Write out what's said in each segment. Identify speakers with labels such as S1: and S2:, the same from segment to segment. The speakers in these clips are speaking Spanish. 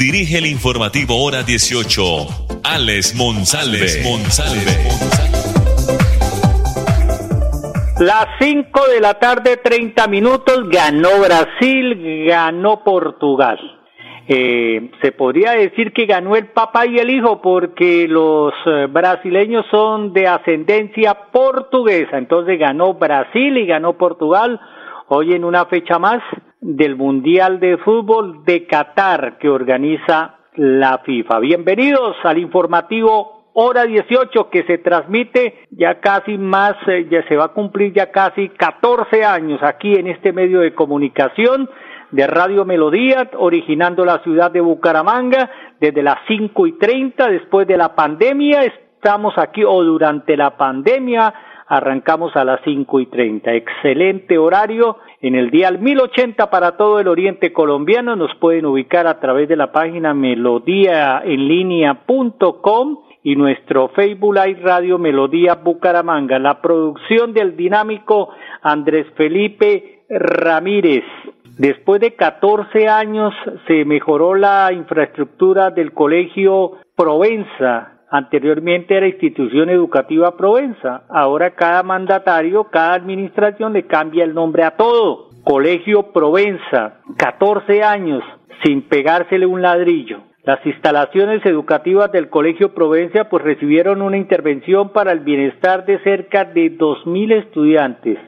S1: dirige el informativo Hora 18, Alex Monsalve.
S2: Las 5 de la tarde, 30 minutos, ganó Brasil, ganó Portugal. Eh, se podría decir que ganó el papá y el hijo porque los eh, brasileños son de ascendencia portuguesa, entonces ganó Brasil y ganó Portugal hoy en una fecha más del Mundial de Fútbol de Qatar que organiza la FIFA. Bienvenidos al informativo hora 18 que se transmite ya casi más, eh, ya se va a cumplir ya casi 14 años aquí en este medio de comunicación de Radio Melodía, originando la ciudad de Bucaramanga desde las cinco y treinta después de la pandemia. Estamos aquí o durante la pandemia arrancamos a las cinco y treinta. Excelente horario en el día 1080 para todo el oriente colombiano. Nos pueden ubicar a través de la página melodíaenlínea.com y nuestro Facebook Live Radio Melodía Bucaramanga. La producción del dinámico Andrés Felipe Ramírez. Después de 14 años se mejoró la infraestructura del colegio Provenza. Anteriormente era institución educativa Provenza. Ahora cada mandatario, cada administración le cambia el nombre a todo. Colegio Provenza. 14 años sin pegársele un ladrillo. Las instalaciones educativas del Colegio Provenza pues recibieron una intervención para el bienestar de cerca de 2.000 estudiantes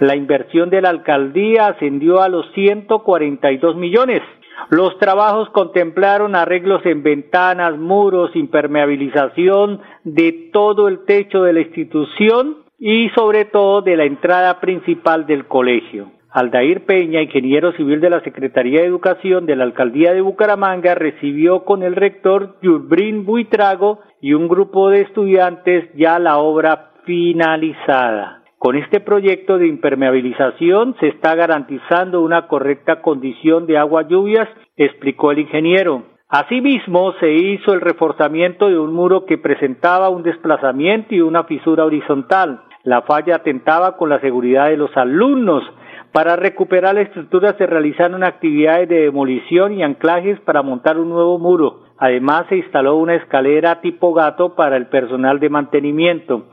S2: la inversión de la alcaldía ascendió a los 142 millones. Los trabajos contemplaron arreglos en ventanas, muros, impermeabilización de todo el techo de la institución y sobre todo de la entrada principal del colegio. Aldair Peña, ingeniero civil de la Secretaría de Educación de la Alcaldía de Bucaramanga, recibió con el rector Yulbrin Buitrago y un grupo de estudiantes ya la obra finalizada. Con este proyecto de impermeabilización se está garantizando una correcta condición de agua lluvias, explicó el ingeniero. Asimismo, se hizo el reforzamiento de un muro que presentaba un desplazamiento y una fisura horizontal. La falla atentaba con la seguridad de los alumnos. Para recuperar la estructura se realizaron actividades de demolición y anclajes para montar un nuevo muro. Además, se instaló una escalera tipo gato para el personal de mantenimiento.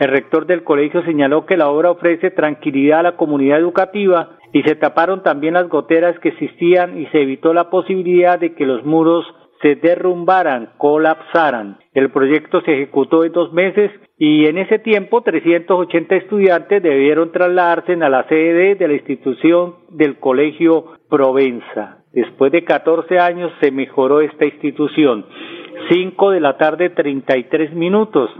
S2: El rector del colegio señaló que la obra ofrece tranquilidad a la comunidad educativa y se taparon también las goteras que existían y se evitó la posibilidad de que los muros se derrumbaran, colapsaran. El proyecto se ejecutó en dos meses y en ese tiempo 380 estudiantes debieron trasladarse a la sede de la institución del Colegio Provenza. Después de 14 años se mejoró esta institución. 5 de la tarde 33 minutos.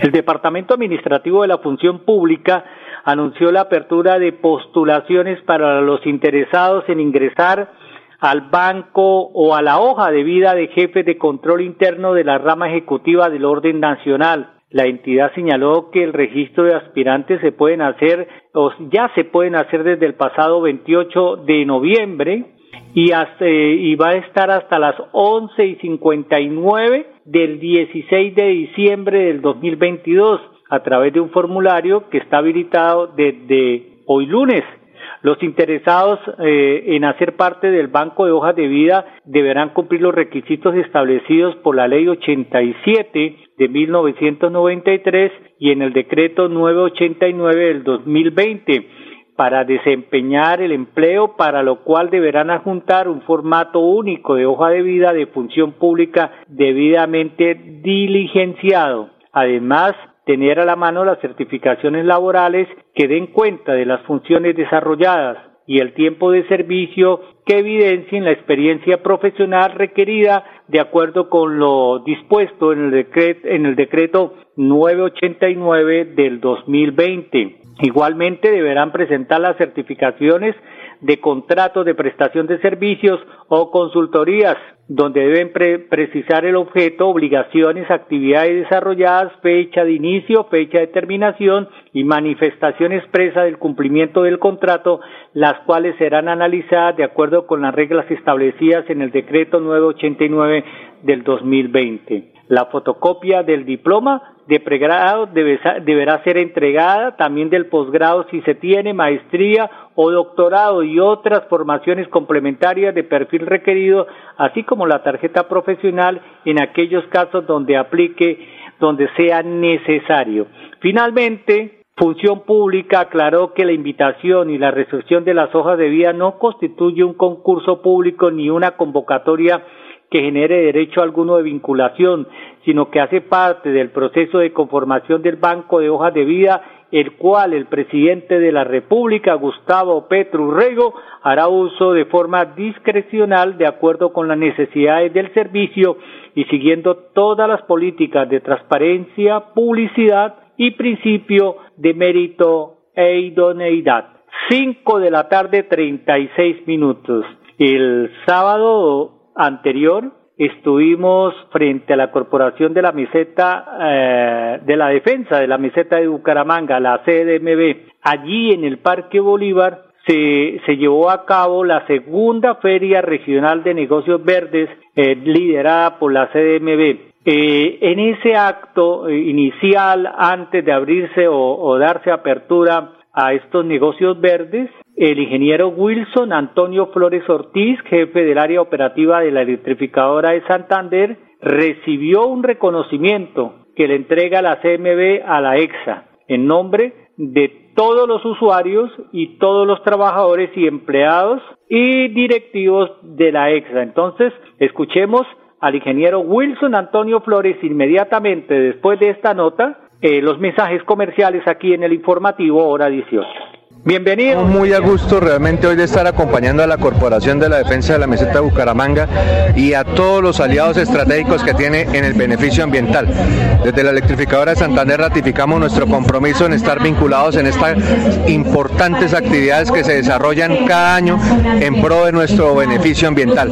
S2: El Departamento Administrativo de la Función Pública anunció la apertura de postulaciones para los interesados en ingresar al banco o a la hoja de vida de jefe de control interno de la rama ejecutiva del orden nacional. La entidad señaló que el registro de aspirantes se pueden hacer o ya se pueden hacer desde el pasado 28 de noviembre y, hasta, y va a estar hasta las 11 y 59 del 16 de diciembre del 2022 a través de un formulario que está habilitado desde hoy lunes. Los interesados eh, en hacer parte del banco de hojas de vida deberán cumplir los requisitos establecidos por la Ley 87 de 1993 y en el decreto 989 del 2020 para desempeñar el empleo, para lo cual deberán adjuntar un formato único de hoja de vida de función pública debidamente diligenciado. Además, tener a la mano las certificaciones laborales que den cuenta de las funciones desarrolladas y el tiempo de servicio que evidencien la experiencia profesional requerida de acuerdo con lo dispuesto en el decreto, en el decreto 989 del 2020. Igualmente deberán presentar las certificaciones de contratos de prestación de servicios o consultorías, donde deben precisar el objeto, obligaciones, actividades desarrolladas, fecha de inicio, fecha de terminación y manifestación expresa del cumplimiento del contrato, las cuales serán analizadas de acuerdo con las reglas establecidas en el decreto 989 del 2020. La fotocopia del diploma de pregrado deberá ser entregada, también del posgrado si se tiene maestría o doctorado y otras formaciones complementarias de perfil requerido, así como la tarjeta profesional en aquellos casos donde aplique, donde sea necesario. Finalmente, Función Pública aclaró que la invitación y la recepción de las hojas de vida no constituye un concurso público ni una convocatoria que genere derecho alguno de vinculación, sino que hace parte del proceso de conformación del Banco de Hojas de Vida, el cual el presidente de la República, Gustavo Petro Rego, hará uso de forma discrecional de acuerdo con las necesidades del servicio y siguiendo todas las políticas de transparencia, publicidad y principio de mérito e idoneidad. Cinco de la tarde, treinta y seis minutos. El sábado anterior estuvimos frente a la Corporación de la Meseta eh, de la Defensa de la Meseta de Bucaramanga, la CDMB. Allí en el Parque Bolívar se, se llevó a cabo la segunda Feria Regional de Negocios Verdes eh, liderada por la CDMB. Eh, en ese acto inicial, antes de abrirse o, o darse apertura a estos negocios verdes, el ingeniero Wilson Antonio Flores Ortiz, jefe del área operativa de la electrificadora de Santander, recibió un reconocimiento que le entrega la CMB a la EXA en nombre de todos los usuarios y todos los trabajadores y empleados y directivos de la EXA. Entonces, escuchemos al ingeniero Wilson Antonio Flores inmediatamente después de esta nota eh, los mensajes comerciales aquí en el informativo hora 18.
S3: Bienvenido. Muy a gusto realmente hoy de estar acompañando a la Corporación de la Defensa de la Meseta de Bucaramanga y a todos los aliados estratégicos que tiene en el beneficio ambiental. Desde la electrificadora de Santander ratificamos nuestro compromiso en estar vinculados en estas importantes actividades que se desarrollan cada año en pro de nuestro beneficio ambiental.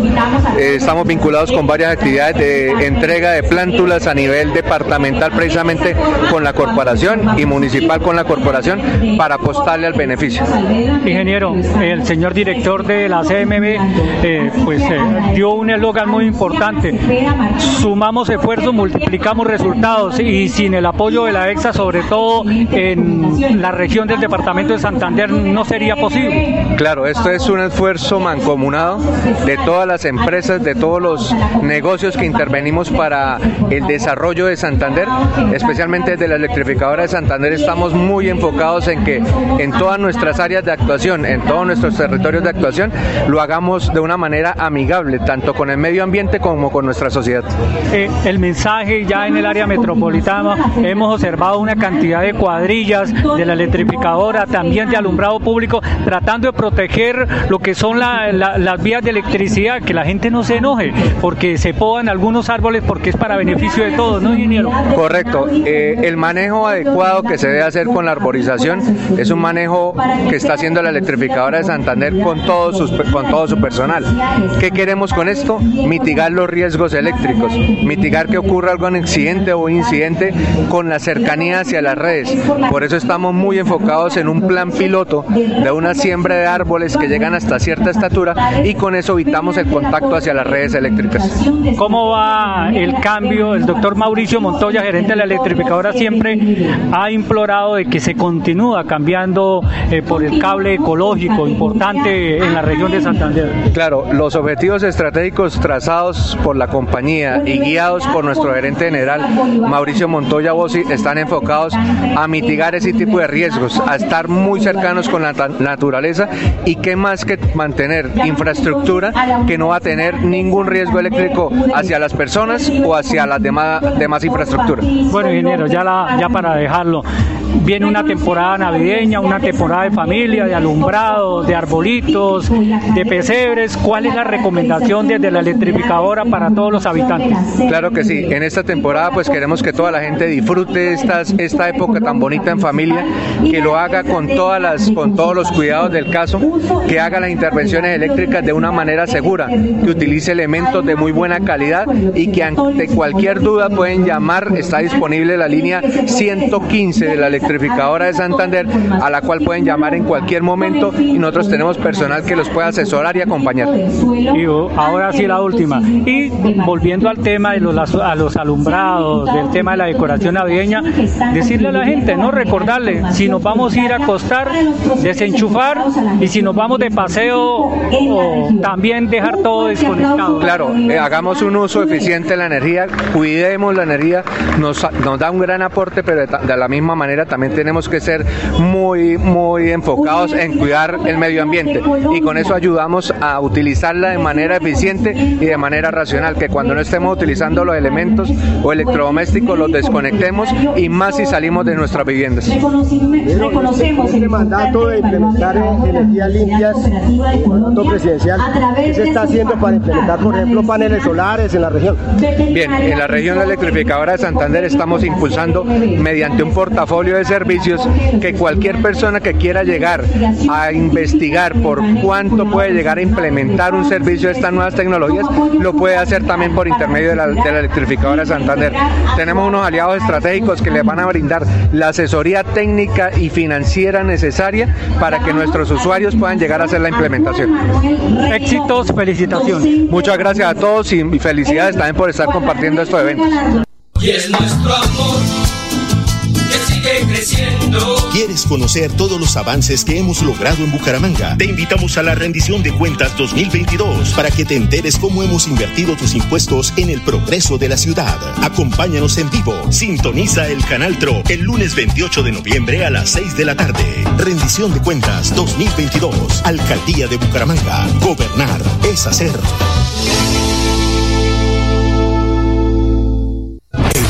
S3: Eh, estamos vinculados con varias actividades de entrega de plántulas a nivel departamental precisamente con la corporación y municipal con la corporación para apostarle al beneficio
S4: Ingeniero, el señor director de la CMB eh, pues eh, dio un eslogan muy importante. Sumamos esfuerzos, multiplicamos resultados y sin el apoyo de la EXA, sobre todo en la región del departamento de Santander, no sería posible.
S3: Claro, esto es un esfuerzo mancomunado de todas las empresas, de todos los negocios que intervenimos para el desarrollo de Santander, especialmente desde la electrificadora de Santander estamos muy enfocados en que en todas nuestras nuestras áreas de actuación, en todos nuestros territorios de actuación, lo hagamos de una manera amigable, tanto con el medio ambiente como con nuestra sociedad.
S4: Eh, el mensaje ya en el área metropolitana, hemos observado una cantidad de cuadrillas de la electrificadora, también de alumbrado público, tratando de proteger lo que son las vías de electricidad, que la gente no se enoje, porque se podan algunos árboles porque es para beneficio de todos, ¿no, ingeniero?
S3: Correcto. Eh, el manejo adecuado que se debe hacer con la arborización es un manejo que está haciendo la electrificadora de Santander con todo, sus, con todo su personal. ¿Qué queremos con esto? Mitigar los riesgos eléctricos, mitigar que ocurra algún accidente o incidente con la cercanía hacia las redes. Por eso estamos muy enfocados en un plan piloto de una siembra de árboles que llegan hasta cierta estatura y con eso evitamos el contacto hacia las redes eléctricas.
S4: ¿Cómo va el cambio? El doctor Mauricio Montoya, gerente de la electrificadora, siempre ha implorado de que se continúa cambiando eh, por el cable ecológico importante en la región de Santander.
S3: Claro, los objetivos estratégicos trazados por la compañía y guiados por nuestro gerente general Mauricio Montoya Bossi están enfocados a mitigar ese tipo de riesgos, a estar muy cercanos con la naturaleza y qué más que mantener infraestructura que no va a tener ningún riesgo eléctrico hacia las personas o hacia las demás, demás infraestructuras.
S4: Bueno, ingeniero, ya, la, ya para dejarlo,
S5: viene una temporada navideña, una temporada de familia, de alumbrados, de arbolitos, de pesebres. ¿Cuál es la recomendación desde la electrificadora para todos los habitantes?
S3: Claro que sí, en esta temporada pues queremos que toda la gente disfrute estas, esta época tan bonita en familia, que lo haga con, todas las, con todos los cuidados del caso, que haga las intervenciones eléctricas de una manera segura, que utilice elementos de muy buena calidad y que ante cualquier duda pueden llamar, está disponible la línea 115 de la electrificadora de Santander, a la cual pueden llamar en cualquier momento y nosotros tenemos personal que los puede asesorar y acompañar.
S5: Y ahora sí la última. Y volviendo al tema de los, a los alumbrados, del tema de la decoración navideña, decirle a la gente, no recordarle, si nos vamos a ir a acostar, desenchufar y si nos vamos de paseo, también dejar todo desconectado.
S3: Claro, eh, hagamos un uso eficiente de la energía, cuidemos la energía, nos, nos da un gran aporte, pero de, la misma manera también tenemos que ser muy, muy enfocados en cuidar el medio ambiente y con eso ayudamos a utilizarla de manera eficiente y de manera racional, que cuando no estemos utilizando los elementos o electrodomésticos los desconectemos y más si salimos de nuestras viviendas.
S6: Reconocemos este mandato de implementar energías limpias, mandato presidencial, ¿qué se está haciendo para implementar, por ejemplo, paneles solares en la región?
S3: Bien, en la región electrificadora de Santander estamos impulsando mediante un portafolio de servicios que cualquier persona que quiera llegar a investigar por cuánto puede llegar a implementar un servicio de estas nuevas tecnologías, lo puede hacer también por intermedio de la, de la electrificadora de Santander. Tenemos unos aliados estratégicos que les van a brindar la asesoría técnica y financiera necesaria para que nuestros usuarios puedan llegar a hacer la implementación.
S5: Éxitos, felicitaciones.
S3: Muchas gracias a todos y felicidades también por estar compartiendo estos eventos.
S7: Y es nuestro amor sigue creciendo.
S8: ¿Quieres conocer todos los avances que hemos logrado en Bucaramanga? Te invitamos a la rendición de cuentas 2022 para que te enteres cómo hemos invertido tus impuestos en el progreso de la ciudad. Acompáñanos en vivo. Sintoniza el canal TRO el lunes 28 de noviembre a las 6 de la tarde. Rendición de cuentas 2022. Alcaldía de Bucaramanga. Gobernar es hacer.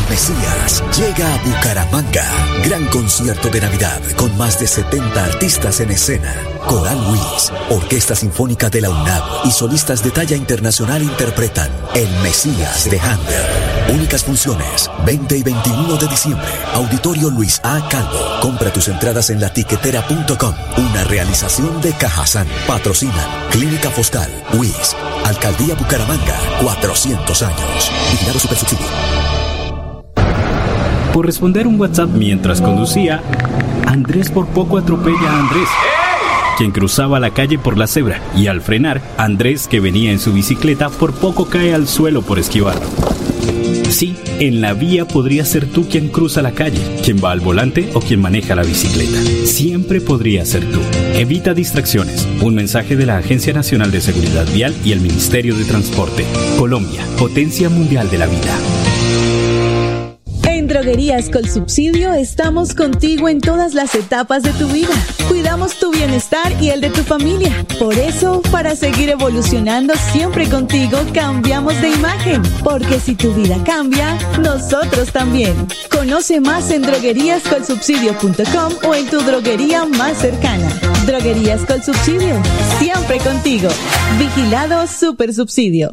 S9: Mesías llega a Bucaramanga. Gran concierto de Navidad con más de 70 artistas en escena. Coral Luis, Orquesta Sinfónica de la UNAM y solistas de talla internacional interpretan El Mesías de Handel. Únicas funciones, 20 y 21 de diciembre. Auditorio Luis A. Calvo. Compra tus entradas en latiquetera.com. Una realización de Cajazán. Patrocinan Clínica Foscal, WIS, Alcaldía Bucaramanga, 400 años. Vigilado Supersubsidio.
S10: Por responder un WhatsApp mientras conducía, Andrés por poco atropella a Andrés, quien cruzaba la calle por la cebra, y al frenar, Andrés, que venía en su bicicleta, por poco cae al suelo por esquivarlo. Sí, en la vía podría ser tú quien cruza la calle, quien va al volante o quien maneja la bicicleta. Siempre podría ser tú. Evita distracciones. Un mensaje de la Agencia Nacional de Seguridad Vial y el Ministerio de Transporte. Colombia, potencia mundial de la vida.
S11: Droguerías con Subsidio estamos contigo en todas las etapas de tu vida. Cuidamos tu bienestar y el de tu familia. Por eso, para seguir evolucionando siempre contigo, cambiamos de imagen. Porque si tu vida cambia, nosotros también. Conoce más en drogueríascolsubsidio.com o en tu droguería más cercana. Droguerías con Subsidio, siempre contigo. Vigilado Super Subsidio.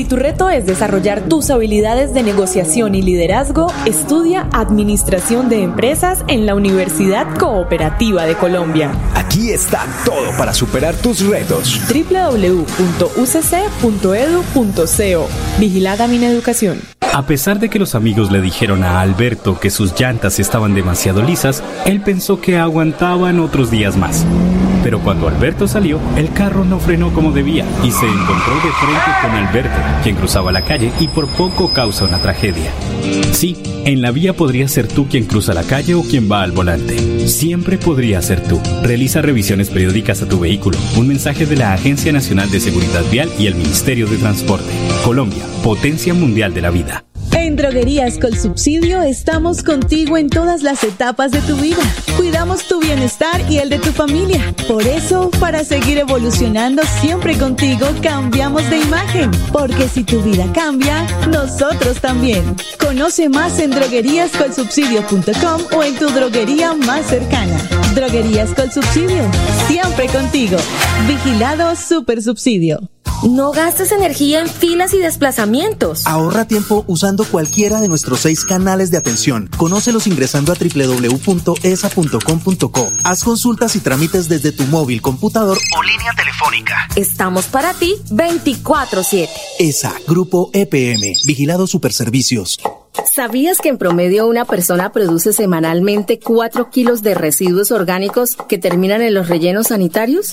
S11: Si tu reto es desarrollar tus habilidades de negociación y liderazgo, estudia Administración de Empresas en la Universidad Cooperativa de Colombia.
S7: Aquí está todo para superar tus retos.
S11: www.ucc.edu.co Vigilada Mineducación.
S10: A pesar de que los amigos le dijeron a Alberto que sus llantas estaban demasiado lisas, él pensó que aguantaban otros días más. Pero cuando Alberto salió, el carro no frenó como debía y se encontró de frente con Alberto, quien cruzaba la calle y por poco causa una tragedia. Sí, en la vía podría ser tú quien cruza la calle o quien va al volante. Siempre podría ser tú. Realiza revisiones periódicas a tu vehículo. Un mensaje de la Agencia Nacional de Seguridad Vial y el Ministerio de Transporte. Colombia, potencia mundial de la vida.
S11: En Droguerías con Subsidio estamos contigo en todas las etapas de tu vida. Cuidamos tu bienestar y el de tu familia. Por eso, para seguir evolucionando siempre contigo, cambiamos de imagen. Porque si tu vida cambia, nosotros también. Conoce más en drogueríascolsubsidio.com o en tu droguería más cercana. Droguerías con Subsidio, siempre contigo. Vigilado Super Subsidio.
S12: No gastes energía en filas y desplazamientos.
S13: Ahorra tiempo usando cualquiera de nuestros seis canales de atención. Conócelos ingresando a www.esa.com.co. Haz consultas y trámites desde tu móvil, computador o línea telefónica.
S12: Estamos para ti 24/7.
S13: ESA, Grupo EPM, Vigilado Superservicios.
S12: ¿Sabías que en promedio una persona produce semanalmente 4 kilos de residuos orgánicos que terminan en los rellenos sanitarios?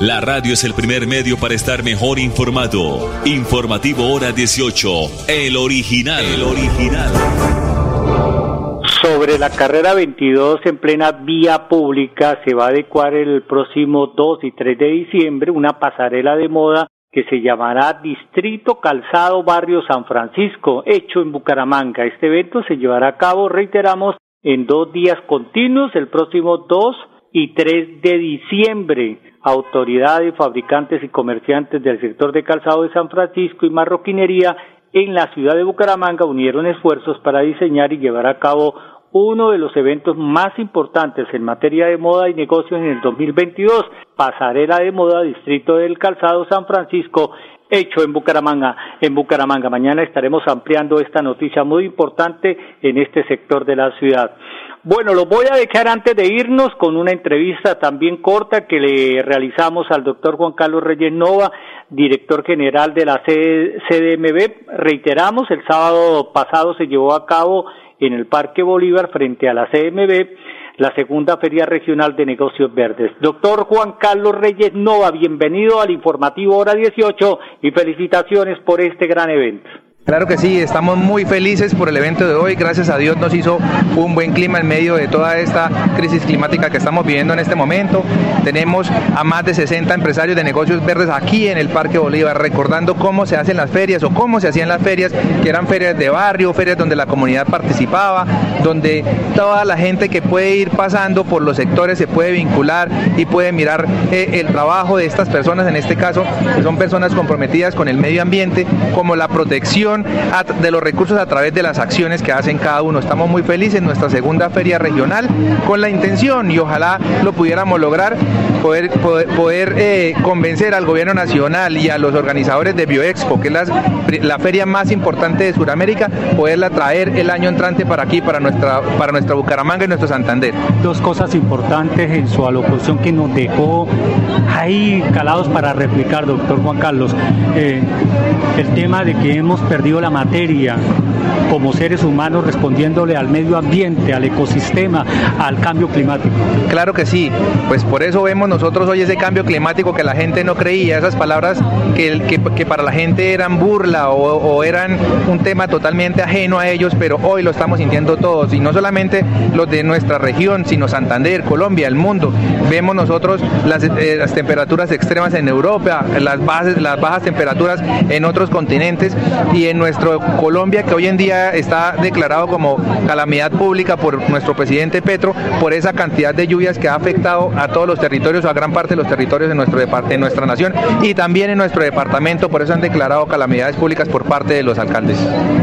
S1: La radio es el primer medio para estar mejor informado. Informativo Hora 18. El original. El original.
S2: Sobre la carrera 22 en plena vía pública se va a adecuar el próximo 2 y 3 de diciembre una pasarela de moda que se llamará Distrito Calzado Barrio San Francisco, hecho en Bucaramanga. Este evento se llevará a cabo, reiteramos, en dos días continuos, el próximo 2 y 3 de diciembre. Autoridades, fabricantes y comerciantes del sector de calzado de San Francisco y marroquinería en la ciudad de Bucaramanga unieron esfuerzos para diseñar y llevar a cabo uno de los eventos más importantes en materia de moda y negocios en el 2022, Pasarela de Moda Distrito del Calzado San Francisco, hecho en Bucaramanga. En Bucaramanga mañana estaremos ampliando esta noticia muy importante en este sector de la ciudad. Bueno, lo voy a dejar antes de irnos con una entrevista también corta que le realizamos al doctor Juan Carlos Reyes Nova, director general de la CDMB. Reiteramos, el sábado pasado se llevó a cabo en el Parque Bolívar frente a la CMB la segunda Feria Regional de Negocios Verdes. Doctor Juan Carlos Reyes Nova, bienvenido al informativo Hora 18 y felicitaciones por este gran evento.
S14: Claro que sí, estamos muy felices por el evento de hoy. Gracias a Dios nos hizo un buen clima en medio de toda esta crisis climática que estamos viviendo en este momento. Tenemos a más de 60 empresarios de negocios verdes aquí en el Parque Bolívar, recordando cómo se hacen las ferias o cómo se hacían las ferias, que eran ferias de barrio, ferias donde la comunidad participaba, donde toda la gente que puede ir pasando por los sectores se puede vincular y puede mirar eh, el trabajo de estas personas, en este caso, que son personas comprometidas con el medio ambiente, como la protección de los recursos a través de las acciones que hacen cada uno. Estamos muy felices en nuestra segunda feria regional con la intención y ojalá lo pudiéramos lograr, poder, poder, eh, convencer al gobierno nacional y a los organizadores de Bioexpo, que es la, feria más importante de Sudamérica, poderla traer el año entrante para aquí, para nuestra, para nuestra Bucaramanga y nuestro Santander.
S4: Dos cosas importantes en su alocución que nos dejó ahí calados para replicar, doctor Juan Carlos. Eh, el tema de que hemos perdido la materia como seres humanos respondiéndole al medio ambiente, al ecosistema, al cambio climático.
S14: Claro que sí, pues por eso vemos nosotros hoy ese cambio climático que la gente no creía, esas palabras que, que, para la gente eran burla o, eran un tema totalmente ajeno a ellos, pero hoy lo estamos sintiendo todos, y no solamente los de nuestra región, sino Santander, Colombia, el mundo. Vemos nosotros las, eh, temperaturas extremas en Europa, las, las bajas temperaturas en otros continentes y en en nuestro Colombia que hoy en día está declarado como calamidad pública por nuestro presidente Petro por esa cantidad de lluvias que ha afectado a todos los territorios o a gran parte de los territorios de, nuestro de nuestra nación y también en nuestro departamento, por eso han declarado calamidades públicas por parte de los alcaldes.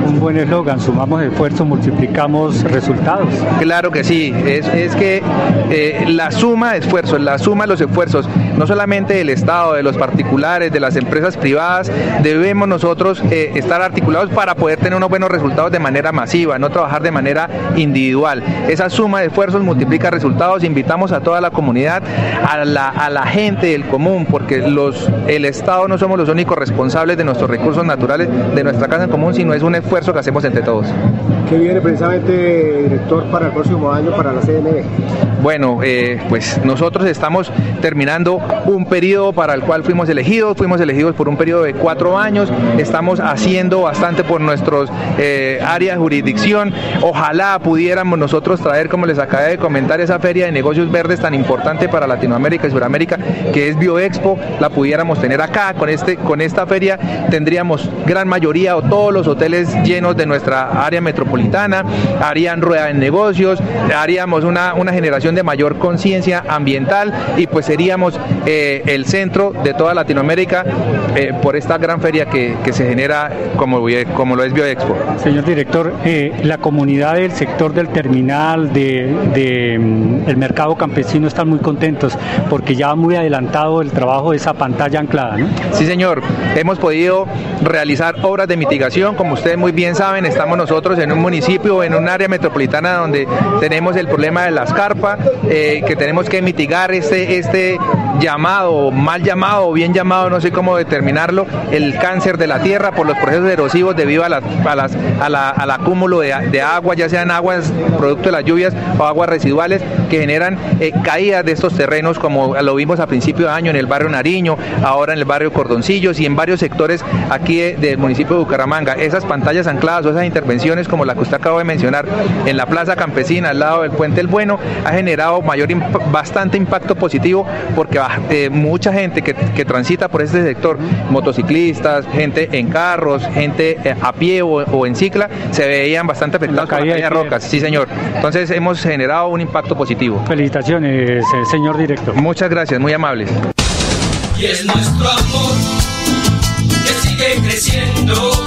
S4: Un buen eslogan, sumamos esfuerzos, multiplicamos resultados.
S14: Claro que sí, es, es que eh, la suma de esfuerzos, la suma de los esfuerzos, no solamente del Estado, de los particulares, de las empresas privadas, debemos nosotros eh, estar articulados para poder tener unos buenos resultados de manera masiva, no trabajar de manera individual. Esa suma de esfuerzos multiplica resultados. Invitamos a toda la comunidad, a la, a la gente del común, porque los, el Estado no somos los únicos responsables de nuestros recursos naturales, de nuestra casa en común, sino es un esfuerzo que hacemos entre todos.
S6: ¿Qué viene precisamente, director, para el próximo año para la CNB?
S14: Bueno, eh, pues nosotros estamos terminando un periodo para el cual fuimos elegidos, fuimos elegidos por un periodo de cuatro años, estamos haciendo bastante por nuestros eh, áreas de jurisdicción, ojalá pudiéramos nosotros traer, como les acabé de comentar, esa feria de negocios verdes tan importante para Latinoamérica y Sudamérica, que es BioExpo, la pudiéramos tener acá, con, este, con esta feria tendríamos gran mayoría o todos los hoteles llenos de nuestra área metropolitana, harían rueda de negocios, haríamos una, una generación de mayor conciencia ambiental y pues seríamos eh, el centro de toda Latinoamérica eh, por esta gran feria que, que se genera como, como lo es BioExpo.
S4: Señor director, eh, la comunidad del sector del terminal, de, de mm, el mercado campesino están muy contentos porque ya va muy adelantado el trabajo de esa pantalla anclada. ¿no?
S14: Sí, señor. Hemos podido realizar obras de mitigación. Como ustedes muy bien saben, estamos nosotros en un municipio, en un área metropolitana donde tenemos el problema de la escarpa, eh, que tenemos que mitigar este, este llamado, mal llamado bien llamado, no sé cómo determinarlo, el cáncer de la tierra por los procesos erosivos debido a, las, a las, la, al acúmulo de, agua, ya sean aguas producto de las lluvias o aguas residuales que generan eh, caídas de estos terrenos, como lo vimos a principio de año en el barrio Nariño, ahora en el barrio Cordoncillos y en varios sectores aquí de, del municipio de Bucaramanga. Esas pantallas ancladas o esas intervenciones como la que usted acaba de mencionar en la Plaza Campesina, al lado del Puente El Bueno, ha generado mayor bastante impacto positivo porque eh, mucha gente que, que, transita por este sector, motociclistas, gente en carros, gente eh, a pie o, o, en cicla, se veían bastante afectados por las rocas. Sí, señor. Entonces hemos generado un impacto positivo.
S4: Felicitaciones, eh, señor director.
S14: Muchas gracias, muy amables.
S15: Y es nuestro amor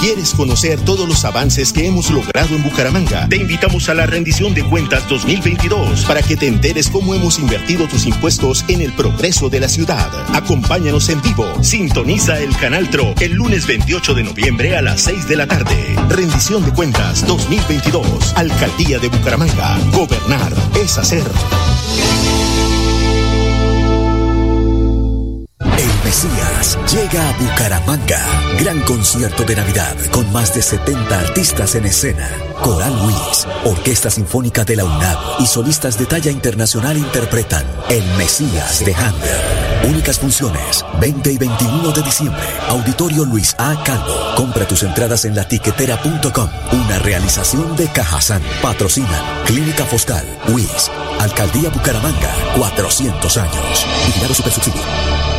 S8: ¿Quieres conocer todos los avances que hemos logrado en Bucaramanga? Te invitamos a la rendición de cuentas 2022 para que te enteres cómo hemos invertido tus impuestos en el progreso de la ciudad. Acompáñanos en vivo. Sintoniza el canal TRO el lunes 28 de noviembre a las 6 de la tarde. Rendición de cuentas 2022. Alcaldía de Bucaramanga. Gobernar es hacer.
S9: Mesías llega a Bucaramanga. Gran concierto de Navidad con más de 70 artistas en escena. Coral Luis, Orquesta Sinfónica de la UNAM y solistas de talla internacional interpretan El Mesías de Handel. Únicas funciones, 20 y 21 de diciembre. Auditorio Luis A. Calvo. Compra tus entradas en latiquetera.com. Una realización de Cajazán. Patrocinan Clínica Foscal, WIS, Alcaldía Bucaramanga, 400 años. Vigilado Supersubsidio.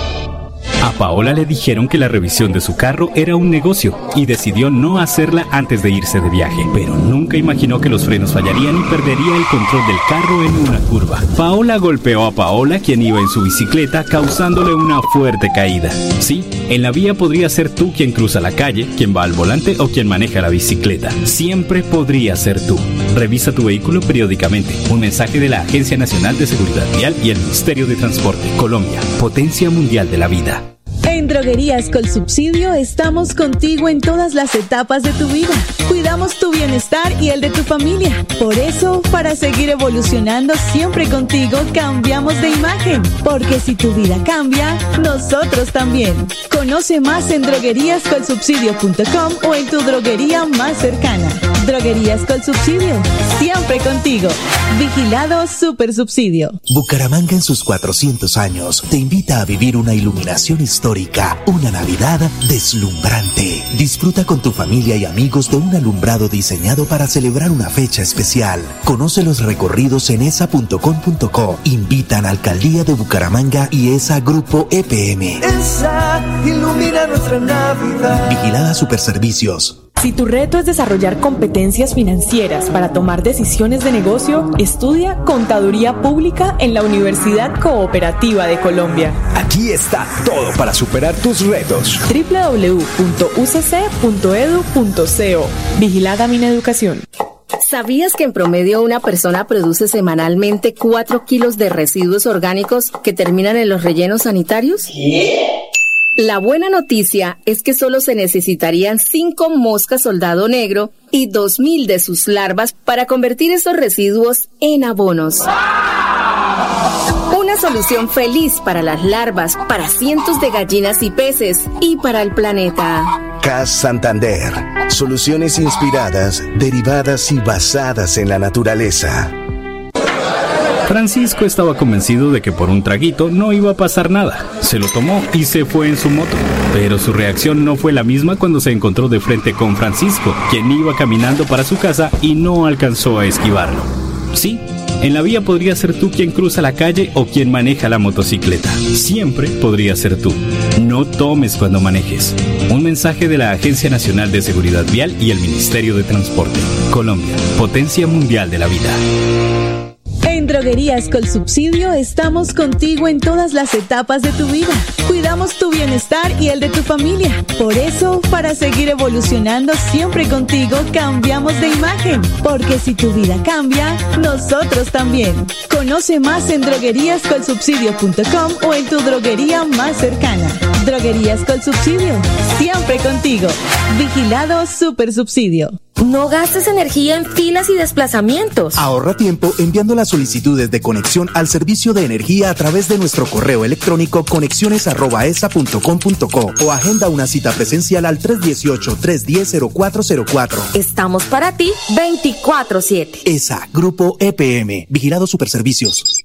S10: A Paola le dijeron que la revisión de su carro era un negocio y decidió no hacerla antes de irse de viaje, pero nunca imaginó que los frenos fallarían y perdería el control del carro en una curva. Paola golpeó a Paola, quien iba en su bicicleta, causándole una fuerte caída. Sí, en la vía podría ser tú quien cruza la calle, quien va al volante o quien maneja la bicicleta. Siempre podría ser tú. Revisa tu vehículo periódicamente. Un mensaje de la Agencia Nacional de Seguridad Vial y el Ministerio de Transporte. Colombia, potencia mundial de la vida.
S11: En Droguerías con Subsidio estamos contigo en todas las etapas de tu vida. Cuidamos tu bienestar y el de tu familia. Por eso, para seguir evolucionando siempre contigo, cambiamos de imagen. Porque si tu vida cambia, nosotros también. Conoce más en drogueríascolsubsidio.com o en tu droguería más cercana. Droguerías con Subsidio, siempre contigo. Vigilado Super Subsidio.
S7: Bucaramanga en sus 400 años te invita a vivir una iluminación histórica, una Navidad deslumbrante. Disfruta con tu familia y amigos de un alumbrado diseñado para celebrar una fecha especial. Conoce los recorridos en esa.com.co. Invitan a Alcaldía de Bucaramanga y ESA Grupo EPM.
S16: Esa ilumina nuestra Navidad.
S7: Vigilada Superservicios.
S16: Si tu reto es desarrollar competencias financieras para tomar decisiones de negocio, estudia Contaduría Pública en la Universidad Cooperativa de Colombia.
S17: Aquí está todo para superar tus retos.
S16: www.ucc.edu.co Vigilada Mineducación.
S12: ¿Sabías que en promedio una persona produce semanalmente 4 kilos de residuos orgánicos que terminan en los rellenos sanitarios? La buena noticia es que solo se necesitarían 5 moscas soldado negro y 2.000 de sus larvas para convertir esos residuos en abonos. Una solución feliz para las larvas, para cientos de gallinas y peces y para el planeta.
S17: CAS Santander. Soluciones inspiradas, derivadas y basadas en la naturaleza.
S10: Francisco estaba convencido de que por un traguito no iba a pasar nada. Se lo tomó y se fue en su moto. Pero su reacción no fue la misma cuando se encontró de frente con Francisco, quien iba caminando para su casa y no alcanzó a esquivarlo. Sí, en la vía podría ser tú quien cruza la calle o quien maneja la motocicleta. Siempre podría ser tú. No tomes cuando manejes. Un mensaje de la Agencia Nacional de Seguridad Vial y el Ministerio de Transporte. Colombia, potencia mundial de la vida.
S11: Droguerías con Subsidio estamos contigo en todas las etapas de tu vida. Cuidamos tu bienestar y el de tu familia. Por eso, para seguir evolucionando siempre contigo, cambiamos de imagen. Porque si tu vida cambia, nosotros también. Conoce más en drogueríascolsubsidio.com o en tu droguería más cercana. Droguerías con Subsidio, siempre contigo. Vigilado Super Subsidio.
S12: No gastes energía en filas y desplazamientos.
S13: Ahorra tiempo enviando las solicitudes de conexión al servicio de energía a través de nuestro correo electrónico conexiones@esa.com.co o agenda una cita presencial al 318-310-0404.
S12: Estamos para ti 24/7.
S13: ESA, Grupo EPM, Vigilado Superservicios.